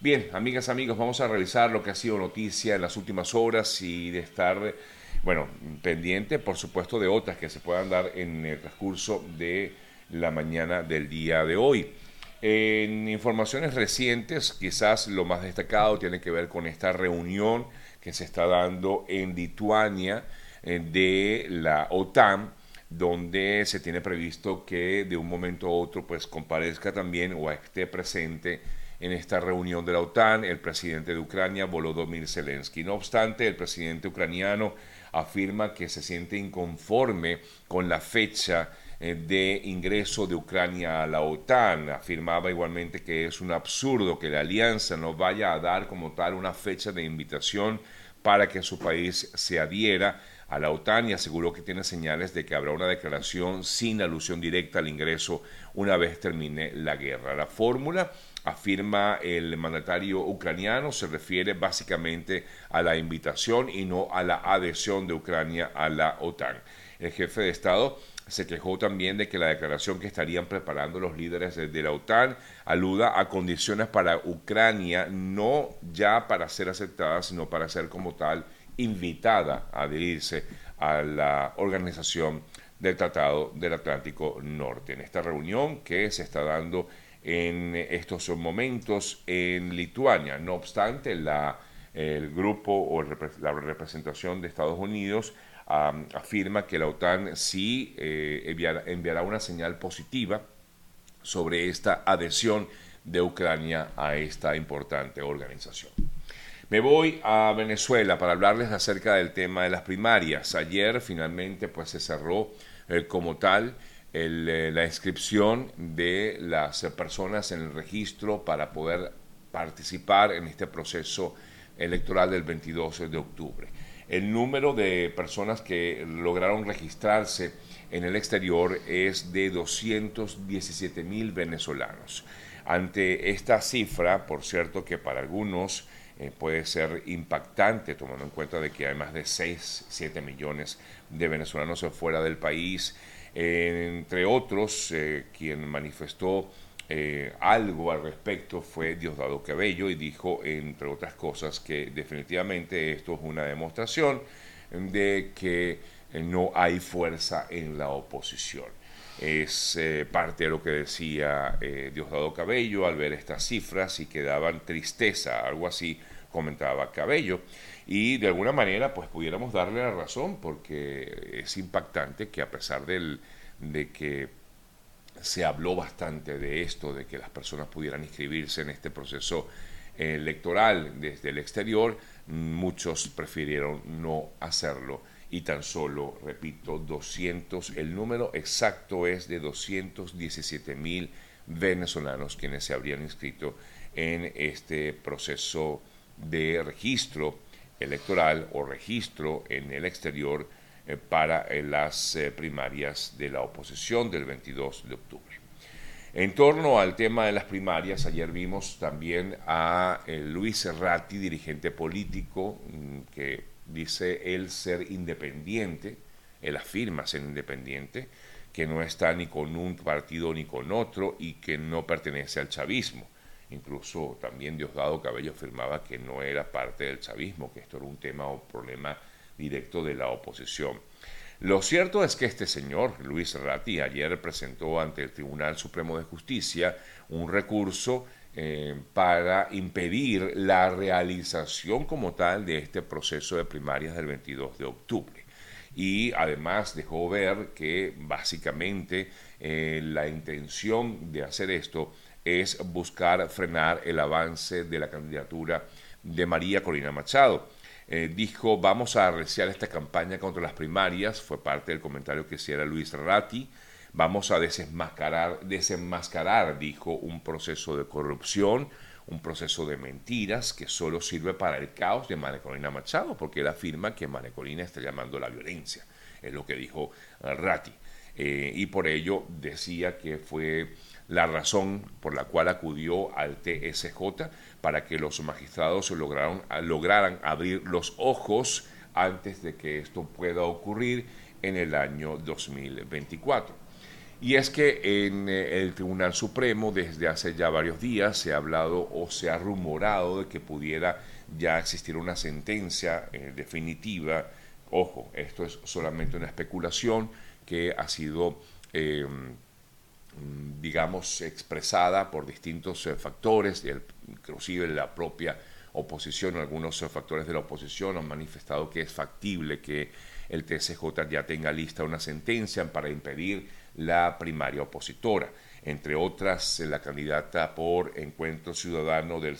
Bien, amigas, amigos, vamos a revisar lo que ha sido noticia en las últimas horas y de estar, bueno, pendiente, por supuesto, de otras que se puedan dar en el transcurso de la mañana del día de hoy. En informaciones recientes, quizás lo más destacado tiene que ver con esta reunión que se está dando en Lituania eh, de la OTAN, donde se tiene previsto que de un momento a otro pues comparezca también o esté presente en esta reunión de la OTAN el presidente de Ucrania, Volodymyr Zelensky. No obstante, el presidente ucraniano afirma que se siente inconforme con la fecha eh, de ingreso de Ucrania a la OTAN. Afirmaba igualmente que es un absurdo que la alianza no vaya a dar como tal una fecha de invitación para que su país se adhiera a la OTAN y aseguró que tiene señales de que habrá una declaración sin alusión directa al ingreso una vez termine la guerra. La fórmula afirma el mandatario ucraniano, se refiere básicamente a la invitación y no a la adhesión de Ucrania a la OTAN. El jefe de Estado se quejó también de que la declaración que estarían preparando los líderes de, la OTAN aluda a condiciones para Ucrania, no ya para ser aceptada, sino para ser como tal invitada a adherirse a la organización del Tratado del Atlántico Norte. En esta reunión que se está dando en estos momentos en Lituania. No obstante, la, el grupo o la representación de Estados Unidos afirma que la OTAN sí eh, enviará, una señal positiva sobre esta adhesión de Ucrania a esta importante organización. Me voy a Venezuela para hablarles acerca del tema de las primarias. Ayer finalmente pues se cerró eh, como tal eh, la inscripción de las personas en el registro para poder participar en este proceso electoral del 22 de octubre. El número de personas que lograron registrarse en el exterior es de 217 mil venezolanos. Ante esta cifra, por cierto que para algunos eh, puede ser impactante, tomando en cuenta de que hay más de 6, 7 millones de venezolanos fuera del país, entre otros, eh, quien manifestó eh, algo al respecto fue Diosdado Cabello y dijo, entre otras cosas, que definitivamente esto es una demostración de que no hay fuerza en la oposición. Es parte de lo que decía Diosdado Cabello al ver estas cifras y que daban tristeza, algo así comentaba Cabello. Y de alguna manera pues pudiéramos darle la razón porque es impactante que a pesar del, de que se habló bastante de esto, de que las personas pudieran inscribirse en este proceso electoral desde el exterior, muchos prefirieron no hacerlo y tan solo, repito, 200, el número exacto es de 217 mil venezolanos quienes se habrían inscrito en este proceso de registro electoral o registro en el exterior eh, para eh, las eh, primarias de la oposición del 22 de octubre. En torno al tema de las primarias, ayer vimos también a Luis Serrati, dirigente político, mm, que dice él ser independiente, él afirma ser independiente, que no está ni con un partido ni con otro y que no pertenece al chavismo. Incluso también Diosdado Cabello afirmaba que no era parte del chavismo, que esto era un tema o problema directo de la oposición. Lo cierto es que este señor, Luis Ratti, ayer presentó ante el Tribunal Supremo de Justicia un recurso eh, para impedir la realización como tal de este proceso de primarias del 22 de octubre. Y además dejó ver que básicamente eh, la intención de hacer esto es buscar frenar el avance de la candidatura de María Corina Machado. Eh, dijo, vamos a arreciar esta campaña contra las primarias, fue parte del comentario que hiciera Luis Ratti, vamos a desenmascarar, desenmascarar, dijo, un proceso de corrupción, un proceso de mentiras que solo sirve para el caos de María Machado, porque él afirma que María está llamando la violencia, es lo que dijo Ratti. Eh, y por ello decía que fue la razón por la cual acudió al TSJ para que los magistrados lograron, lograran abrir los ojos antes de que esto pueda ocurrir en el año 2024. Y es que en eh, el Tribunal Supremo desde hace ya varios días se ha hablado o se ha rumorado de que pudiera ya existir una sentencia eh, definitiva. Ojo, esto es solamente una especulación que ha sido, em, digamos, expresada por distintos eh, factores, inclusive la propia oposición, algunos factores de la oposición han manifestado que es factible que el TCJ ya tenga lista una sentencia para impedir la primaria opositora. Entre otras, la candidata por Encuentro Ciudadano del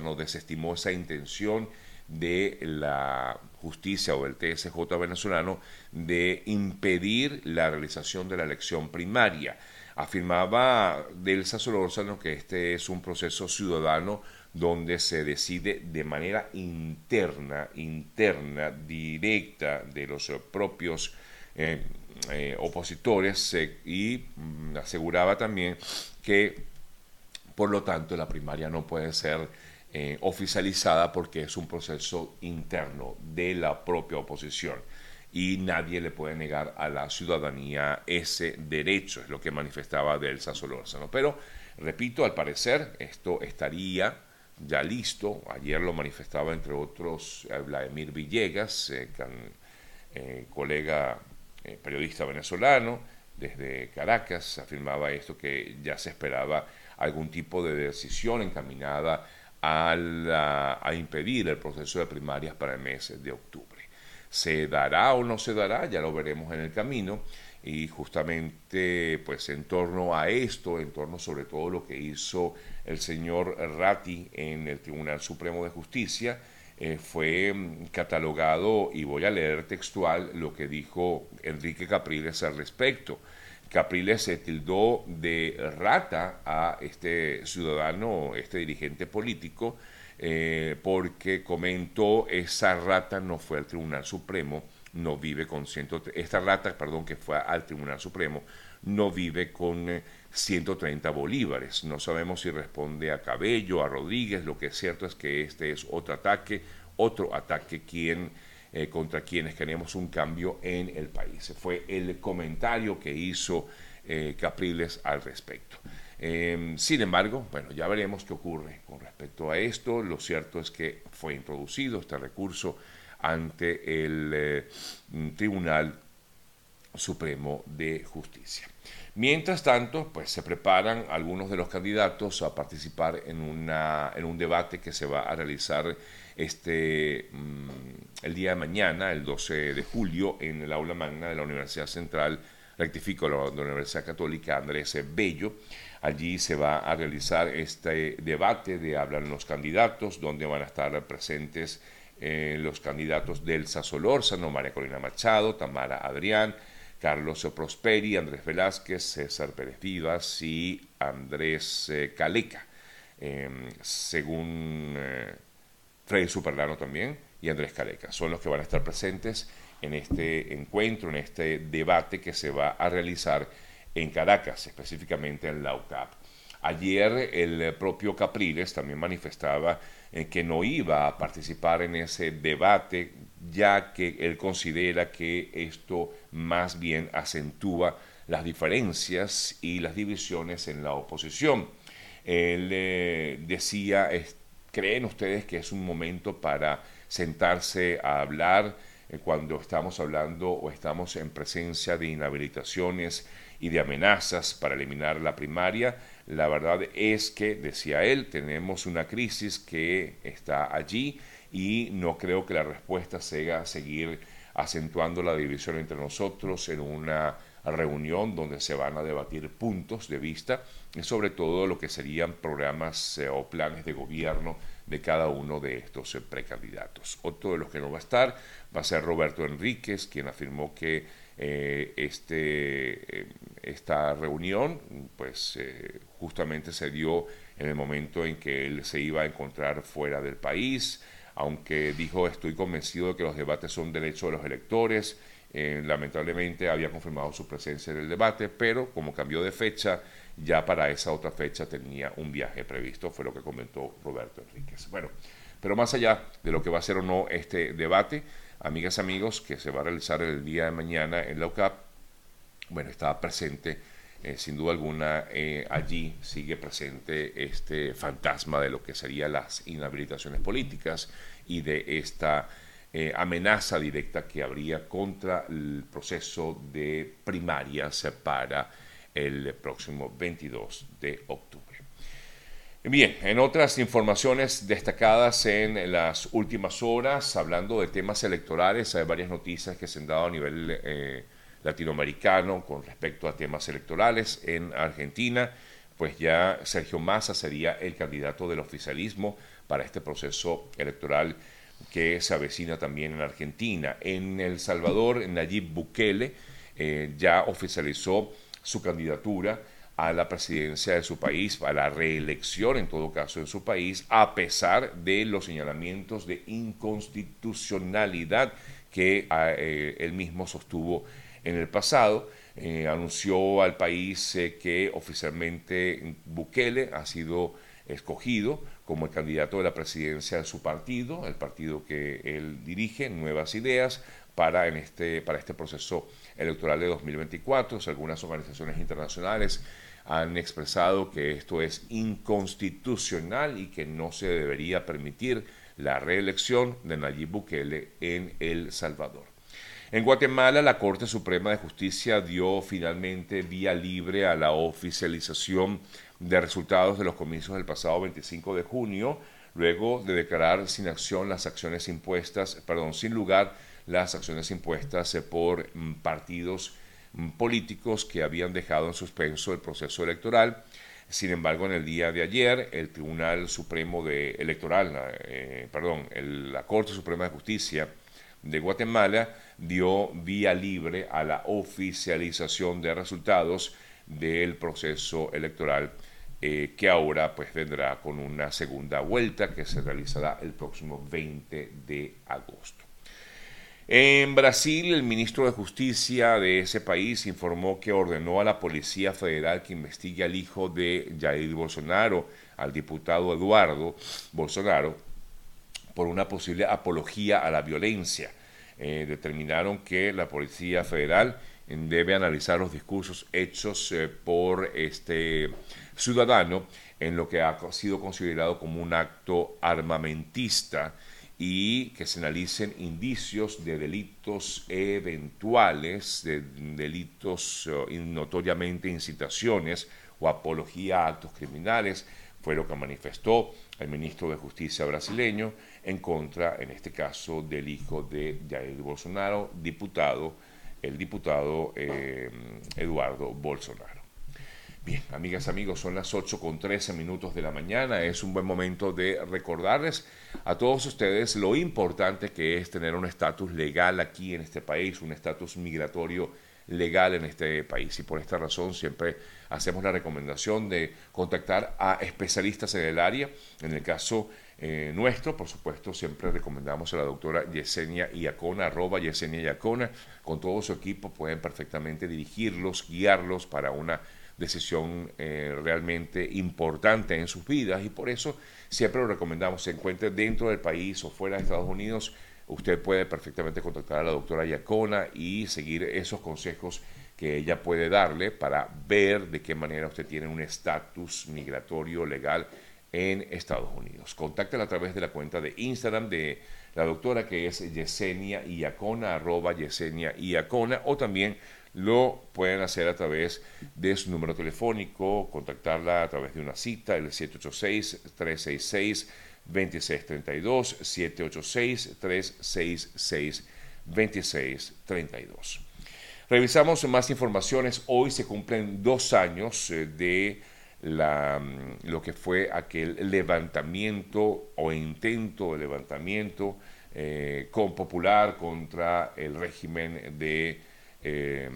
no desestimó esa intención de la justicia o del TSJ venezolano de impedir la realización de la elección primaria. Afirmaba Delsa Solórzano que este es un proceso ciudadano donde se decide de manera interna, interna, directa de los propios eh, eh, opositores y mm, aseguraba también que por lo tanto la primaria no puede ser eh, oficializada porque es un proceso interno de la propia oposición y nadie le puede negar a la ciudadanía ese derecho, es lo que manifestaba Delsa Solórzano. Pero, repito, al parecer esto estaría ya listo, ayer lo manifestaba entre otros Vladimir Villegas, colega eh, periodista venezolano desde Caracas, afirmaba esto que ya se esperaba algún tipo de decisión encaminada a, a impedir el proceso de primarias para el mes de octubre. ¿Se dará o no se dará? Ya lo veremos en el camino y justamente pues en torno a esto, en torno sobre todo lo que hizo el señor Ratti en el Tribunal Supremo de Justicia, eh, fue mm, catalogado, y voy a leer textual lo que dijo Enrique Capriles al respecto. Capriles se tildó de rata a este ciudadano, este dirigente político, eh, porque comentó esa rata no fue al Tribunal Supremo, no vive con ciento, esta rata, perdón, que fue al Tribunal Supremo, no vive con 130 eh, bolívares. No sabemos si responde a Cabello, a Rodríguez, lo que es cierto es que este es otro ataque, otro ataque quien, eh, contra quienes queremos un cambio en el país. Fue el comentario que hizo eh, Capriles al respecto. Em, sin embargo, bueno, ya veremos qué ocurre con respecto a esto. Lo cierto es que fue introducido este recurso ante el Tribunal Supremo de Justicia. Mientras tanto, pues se preparan algunos de los candidatos a participar en, una, en un debate que se va a realizar este, mm, el día de mañana, el 12 de julio, en el aula magna de la Universidad Central, rectifico, de la Universidad Católica Andrés Bello. Allí se va a realizar este debate de hablan los candidatos, donde van a estar presentes eh, los candidatos Delsa Solórzano, María Corina Machado, Tamara Adrián, Carlos Prosperi, Andrés Velázquez, César Pérez Vivas y Andrés eh, Caleca, em, según eh, Freddy Superlano también y Andrés Caleca. Son los que van a estar presentes en este encuentro, en este debate que se va a realizar en Caracas, específicamente en la UCAP. Ayer el propio Capriles también manifestaba eh, que no iba a participar en ese debate ya que él considera que esto más bien acentúa las diferencias y las divisiones en la oposición. Él eh, decía, ¿creen ustedes que es un momento para sentarse a hablar eh, cuando estamos hablando o estamos en presencia de inhabilitaciones y de amenazas para eliminar la primaria? La verdad es que, decía él, tenemos una crisis que está allí y no creo que la respuesta sea seguir acentuando la división entre nosotros en una reunión donde se van a debatir puntos de vista sobre todo lo que serían programas eh, o planes de gobierno de cada uno de estos eh, precandidatos. Otro de los que no va a estar va a ser Roberto Enríquez, quien afirmó que eh, este, esta reunión pues justamente se dio en el momento en que él se iba a encontrar fuera del país, aunque dijo estoy convencido de que los debates son derechos de los electores. Eh, lamentablemente había confirmado su presencia en el debate, pero como cambió de fecha, ya para esa otra fecha tenía un viaje previsto, fue lo que comentó Roberto Enríquez. Bueno, pero más allá de lo que va a ser o no este debate, amigas amigos, que se va a realizar el día de mañana en la UCAP, bueno, estaba presente eh, sin duda alguna eh, allí sigue presente este fantasma de lo que serían las inhabilitaciones políticas y de esta eh, amenaza directa que habría contra el proceso de primarias para el próximo 22 de octubre. Bien, en otras informaciones destacadas en las últimas horas, hablando de temas electorales, hay varias noticias que se han dado a nivel latinoamericano con respecto a temas electorales en Argentina, pues ya Sergio Massa sería el candidato del oficialismo para este proceso electoral que se avecina también en Argentina. En El Salvador, Nayib Bukele eh, ya oficializó su candidatura a la presidencia de su país, a la reelección en todo caso en su país, a pesar de los señalamientos de inconstitucionalidad que ah, eh, él mismo sostuvo en el pasado. Eh, anunció al país eh, que oficialmente Bukele ha sido escogido como el candidato de la presidencia de su partido, el partido que él dirige, Nuevas Ideas, para, en este, para este proceso electoral de 2024. Algunas organizaciones internacionales han expresado que esto es inconstitucional y que no se debería permitir la reelección de Nayib Bukele en El Salvador. En Guatemala, la Corte Suprema de Justicia dio finalmente vía libre a la oficialización de resultados de los comicios del pasado 25 de junio, luego de declarar sin acción las acciones impuestas, perdón, sin lugar las acciones impuestas por mm, partidos mm, políticos que habían dejado en suspenso el proceso electoral. Sin embargo, en el día de ayer, el Tribunal Supremo de Electoral, eh, perdón, la Corte Suprema de Justicia de Guatemala dio vía libre a la oficialización de resultados del proceso electoral eh, que ahora pues vendrá con una segunda vuelta que se realizará el próximo 20 de agosto. En Brasil, el ministro de Justicia de ese país informó que ordenó a la Policía Federal que investigue al hijo de Jair Bolsonaro, al diputado Eduardo Bolsonaro, por una posible apología a la violencia. Eh, determinaron que la Policía Federal debe analizar los discursos hechos eh, por este ciudadano en lo que ha sido considerado como un acto armamentista y que se analicen indicios de delitos eventuales, de delitos eh, notoriamente incitaciones o apología a actos criminales, fue lo que manifestó el ministro de Justicia brasileño en contra, en este caso, del hijo de Jair Bolsonaro, diputado, el diputado eh, Eduardo Bolsonaro. Bien, amigas, amigos, son las 8 con 13 minutos de la mañana. Es un buen momento de recordarles a todos ustedes lo importante que es tener un estatus legal aquí en este país, un estatus migratorio legal en este país. Y por esta razón siempre hacemos la recomendación de contactar a especialistas en el área. En el caso eh, nuestro, por supuesto, siempre recomendamos a la doctora Yesenia Iacona, arroba Yesenia Iacona. Con todo su equipo pueden perfectamente dirigirlos, guiarlos para una decisión eh, realmente importante en sus vidas y por eso siempre lo recomendamos, se encuentre dentro del país o fuera de Estados Unidos, usted puede perfectamente contactar a la doctora Yacona y seguir esos consejos que ella puede darle para ver de qué manera usted tiene un estatus migratorio legal en Estados Unidos. Contáctela a través de la cuenta de Instagram de la doctora que es Yesenia Iacona, arroba Yesenia Iacona, o también lo pueden hacer a través de su número telefónico, contactarla a través de una cita, el 786-366. 2632 786 366 2632. Revisamos más informaciones. Hoy se cumplen dos años eh, de la, mm, lo que fue aquel levantamiento o intento de levantamiento eh, popular contra el régimen de, eh,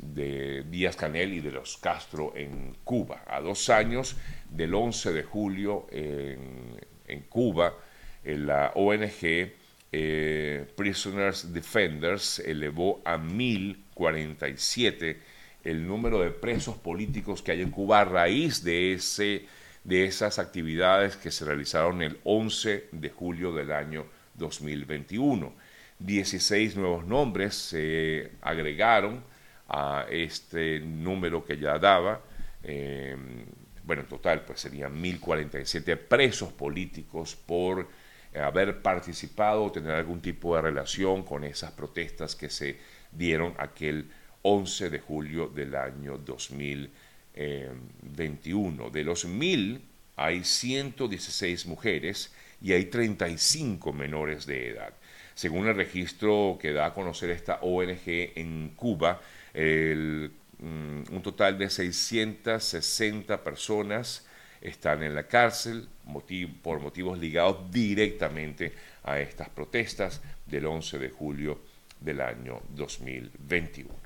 de Díaz Canel y de los Castro en Cuba. A dos años del 11 de julio en, en Cuba, la ONG Prisoners Defenders elevó a 1047 el número de presos políticos que hay en Cuba a raíz de, ese, de esas actividades que se realizaron el 11 de julio del año 2021. 16 nuevos nombres se agregaron a este número que ya daba. Eh, bueno, en total, pues serían 1.047 presos políticos por haber participado o tener algún tipo de relación con esas protestas que se dieron aquel 11 de julio del año 2021. De los 1.000 hay 116 mujeres y hay 35 menores de edad. Según el registro que da a conocer esta ONG en Cuba, mm, un total de 660 personas están en la cárcel por motivos ligados directamente a estas protestas del 11 de julio del año 2021.